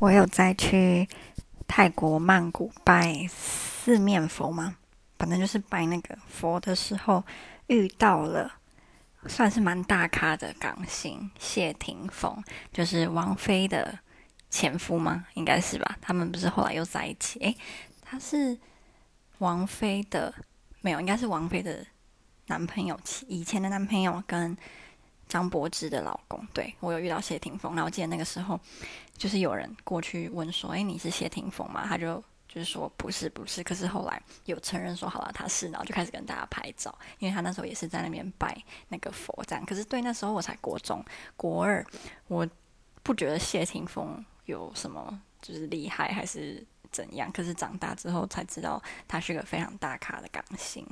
我有在去泰国曼谷拜四面佛吗？反正就是拜那个佛的时候，遇到了算是蛮大咖的港星谢霆锋，就是王菲的前夫吗？应该是吧。他们不是后来又在一起？诶，他是王菲的，没有，应该是王菲的男朋友，以前的男朋友跟。张柏芝的老公，对，我有遇到谢霆锋，然后记得那个时候，就是有人过去问说：“哎，你是谢霆锋吗？”他就就是说：“不是，不是。”可是后来有承认说：“好了，他是。”然后就开始跟大家拍照，因为他那时候也是在那边拜那个佛这样。可是对那时候我才国中国二，我不觉得谢霆锋有什么就是厉害还是怎样。可是长大之后才知道，他是个非常大咖的港星。